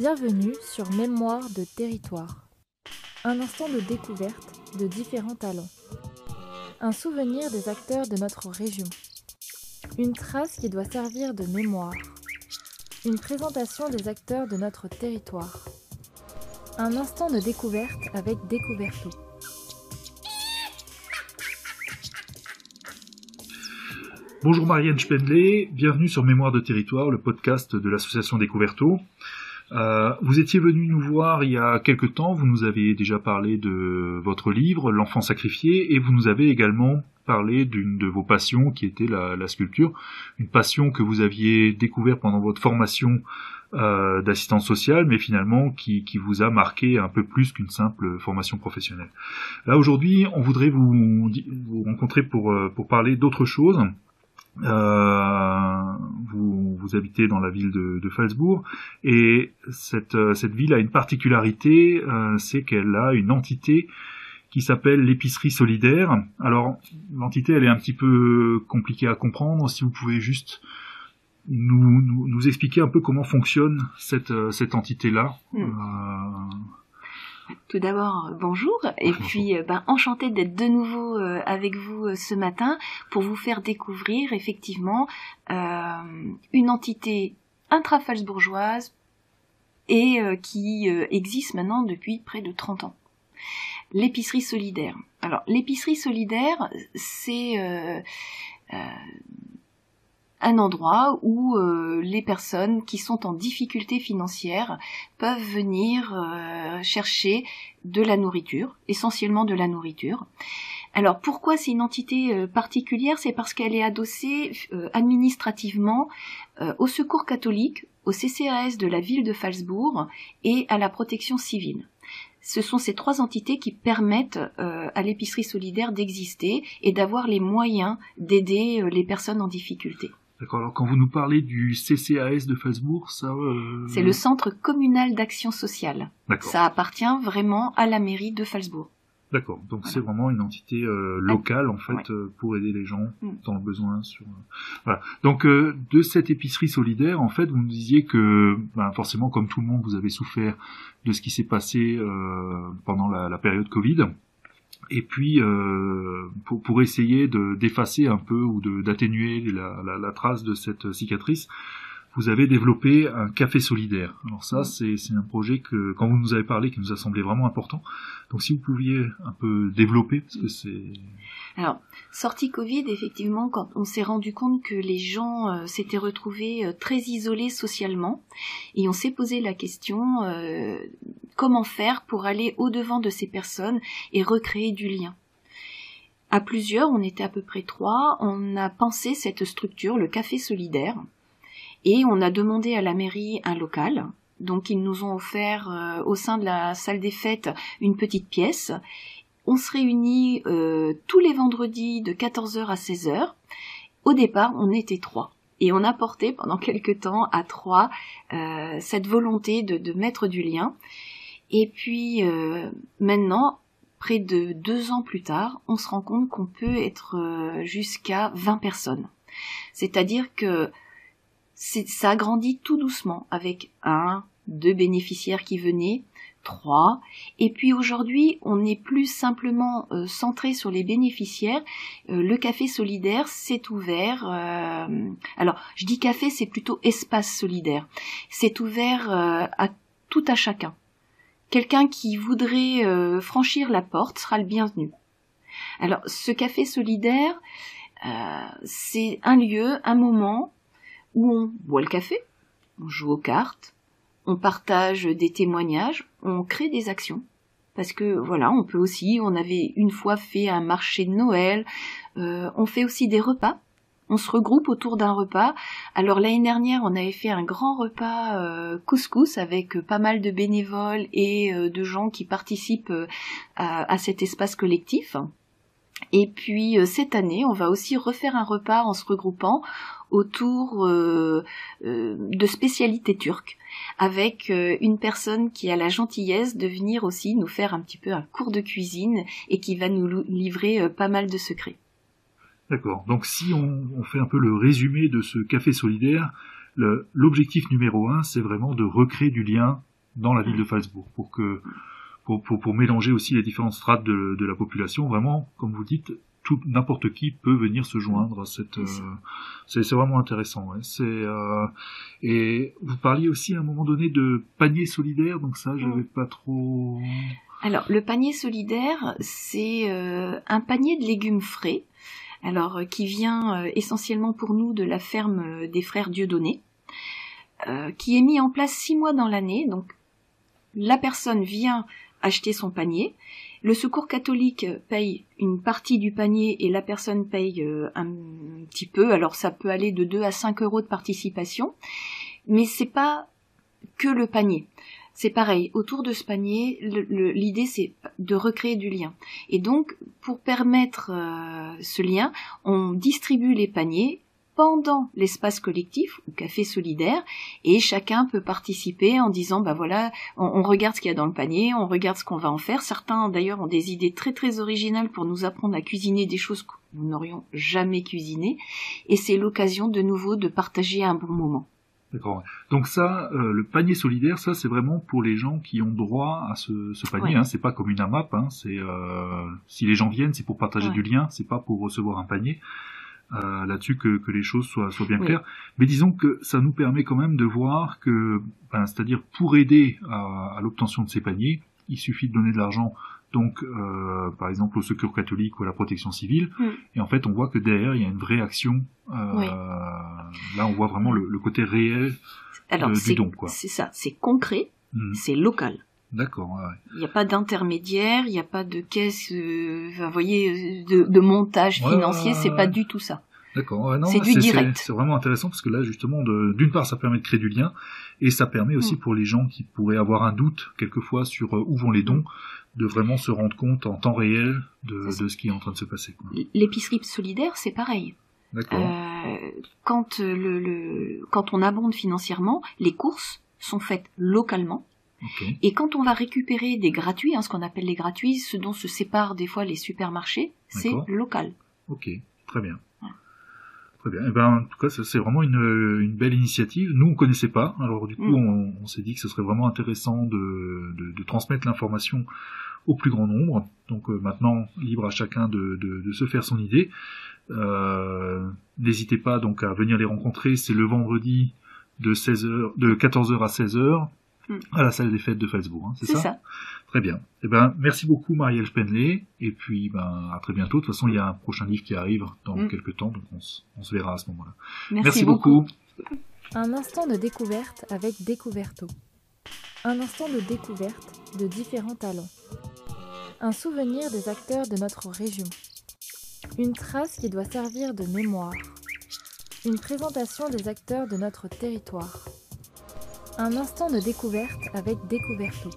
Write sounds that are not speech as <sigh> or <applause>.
Bienvenue sur Mémoire de territoire. Un instant de découverte de différents talents. Un souvenir des acteurs de notre région. Une trace qui doit servir de mémoire. Une présentation des acteurs de notre territoire. Un instant de découverte avec Découverto. Bonjour Marianne Spendley, bienvenue sur Mémoire de territoire, le podcast de l'association Découverto. Euh, vous étiez venu nous voir il y a quelque temps, vous nous avez déjà parlé de votre livre, L'enfant sacrifié, et vous nous avez également parlé d'une de vos passions qui était la, sculpture, une passion que vous aviez découverte pendant votre formation euh, d'assistance sociale, mais finalement qui, qui, vous a marqué un peu plus qu'une simple formation professionnelle. Là aujourd'hui, on voudrait vous, vous rencontrer pour, euh, pour parler d'autre chose. Euh, vous, vous, habitez dans la ville de, de Falsbourg et cette, euh, cette, ville a une particularité, euh, c'est qu'elle a une entité qui s'appelle l'épicerie solidaire. Alors l'entité elle est un petit peu compliquée à comprendre. Si vous pouvez juste nous, nous, nous expliquer un peu comment fonctionne cette, cette entité-là. Hmm. Tout d'abord, bonjour, et puis euh, ben, enchanté d'être de nouveau euh, avec vous euh, ce matin pour vous faire découvrir effectivement une entité intrafalsbourgeoise et qui existe maintenant depuis près de 30 ans. L'épicerie solidaire. Alors l'épicerie solidaire, c'est un endroit où euh, les personnes qui sont en difficulté financière peuvent venir euh, chercher de la nourriture, essentiellement de la nourriture. Alors pourquoi c'est une entité euh, particulière? C'est parce qu'elle est adossée administrativement au Secours catholique, au CCAS de la ville de Falsbourg et à la protection civile ce sont ces trois entités qui permettent à l'épicerie solidaire d'exister et d'avoir les moyens d'aider les personnes en difficulté. D'accord. Alors quand vous nous parlez du CCAS de Falsbourg, ça. Euh... C'est le Centre communal d'action sociale. D'accord. Ça appartient vraiment à la mairie de Falsbourg. D'accord. Donc c'est vraiment une entité euh, locale en fait euh, pour aider les gens mm. dans le besoin. Sur. Euh, voilà. Donc de cette épicerie solidaire, en fait, vous nous disiez que ben, forcément, comme tout le monde, vous avez souffert de ce qui s'est passé pendant la, la période Covid et puis euh, pour, pour, essayer de d'effacer un peu ou d'atténuer la, la, la, trace de cette cicatrice, vous avez développé un café solidaire. Alors ça, c'est un projet que, quand vous nous avez parlé, qui nous a semblé vraiment important. Donc si vous pouviez un peu développer, parce que c'est... Alors, sortie Covid, effectivement, quand on s'est rendu compte que les gens euh, s'étaient retrouvés euh, très isolés socialement, et on s'est posé la question, euh, comment faire pour aller au-devant de ces personnes et recréer du lien à plusieurs, on était à peu près trois, on a pensé cette structure, le café solidaire, et on a demandé à la mairie un local. Donc ils nous ont offert euh, au sein de la salle des fêtes une petite pièce. On se réunit euh, tous les vendredis de 14h à 16h. Au départ, on était trois. Et on a porté pendant <laughs> quelque temps à trois euh, cette volonté de, de, mettre du lien. Et puis maintenant, près de deux ans plus tard, on se rend compte qu'on peut être jusqu'à 20 personnes. C'est-à-dire que ça grandit tout doucement avec un, deux bénéficiaires qui venaient, trois, et puis aujourd'hui on n'est plus simplement euh, centré sur les bénéficiaires. Euh, le café solidaire s'est ouvert. Euh, alors je dis café, c'est plutôt espace solidaire. C'est ouvert à tout à chacun. Quelqu'un qui voudrait franchir la porte sera le bienvenu. Alors ce café solidaire, c'est un lieu, un moment où on boit le café, on joue aux cartes, on partage des témoignages, on crée des actions. Parce que voilà, on peut aussi, on avait une fois fait un marché de Noël, euh, on fait aussi des repas. On se regroupe autour d'un repas. Alors l'année dernière, on avait fait un grand repas euh, couscous avec pas mal de bénévoles et euh, de gens qui participent à, cet espace collectif. Et puis cette année, on va aussi refaire un repas en se regroupant autour euh, euh, de spécialités turques avec euh, une personne qui a la gentillesse de venir aussi nous faire un petit peu un cours de cuisine et qui va nous livrer pas mal de secrets. D'accord. Donc si on, fait un peu le résumé de ce café solidaire, l'objectif numéro un, c'est vraiment de recréer du lien dans la ville de Falsbourg pour que pour, pour, pour, mélanger aussi les différentes strates de, de la population. Vraiment, comme vous dites, tout n'importe qui peut venir se joindre à cette. Euh, c'est vraiment intéressant. Ouais. C'est euh, et vous parliez aussi à un moment donné de panier solidaire, donc ça, j'avais pas trop. Alors, le panier solidaire, c'est euh, un panier de légumes frais, alors euh, qui vient euh, essentiellement pour nous de la ferme des frères Dieudonné, qui est mis en place six mois dans l'année. Donc, la personne vient acheter son panier. Le secours catholique paye une partie du panier et la personne paye un petit peu. Alors ça peut aller de 2 à 5 euros de participation, mais c'est pas que le panier c'est pareil. Autour de ce panier, l'idée c'est de recréer du lien. Et donc, pour permettre euh, ce lien, on distribue les paniers pendant l'espace collectif ou café solidaire et chacun peut participer en disant bah voilà on, regarde ce qu'il y a dans le panier on regarde ce qu'on va en faire certains d'ailleurs ont des idées très très originales pour nous apprendre à cuisiner des choses que nous n'aurions jamais cuisinées et c'est l'occasion de nouveau de partager un bon moment D'accord. Donc ça, euh, le panier solidaire, ça c'est vraiment pour les gens qui ont droit à ce, ce panier. Hein. C'est pas comme une AMAP. Hein. C'est euh, si les gens viennent, c'est pour partager du lien. C'est pas pour recevoir un panier. Euh, là-dessus que, que, les choses soient, soient bien claires. Mais disons que ça nous permet quand même de voir que, ben, c'est-à-dire pour aider à, à l'obtention de ces paniers, il suffit de donner de l'argent donc euh, par exemple au secours catholique ou à la protection civile. Mm. Et en fait, on voit que derrière, il y a une vraie action. Euh, Là, on voit vraiment le, côté réel Alors, du don. C'est ça, c'est concret, mm. c'est local. D'accord. Il n'y a pas d'intermédiaire, il n'y a pas de caisse, euh, vous voyez, de, de montage financier, c'est pas du tout ça. D'accord. c'est du direct. C'est vraiment intéressant parce que là, justement, d'une part, ça permet de créer du lien et ça permet aussi mm. pour les gens qui pourraient avoir un doute quelquefois sur euh, où vont les dons de vraiment se rendre compte en temps réel de, de ce qui est en train de se passer. L'épicerie solidaire, c'est pareil. Euh, quand, le, le, quand on abonde financièrement, les courses sont faites localement. Et quand on va récupérer des gratuits, hein, ce qu'on appelle les gratuits, ce dont se séparent des fois les supermarchés, c'est local. Ok, très bien. Très bien. Eh ben, en tout cas, c'est vraiment une, une, belle initiative. Nous, on connaissait pas. Alors, du coup, mm. on, on s'est dit que ce serait vraiment intéressant de, de, de transmettre l'information au plus grand nombre. Donc, euh, maintenant, libre à chacun de, de se faire son idée. Euh, N'hésitez pas donc à venir les rencontrer. C'est le vendredi de 16h, de 14h à 16h mm. à la salle des fêtes de Facebook. Hein, c'est ça, ça Très bien. Eh ben, merci beaucoup Marielle Spenley. Et puis, ben, à très bientôt. De toute façon, il y a un prochain livre qui arrive dans mm. quelques temps, donc on, se verra à ce moment-là. Merci, beaucoup. Un instant de découverte avec Découverto. Un instant de découverte de différents talents. Un souvenir des acteurs de notre région. Une trace qui doit servir de mémoire. Une présentation des acteurs de notre territoire. Un instant de découverte avec Découverto.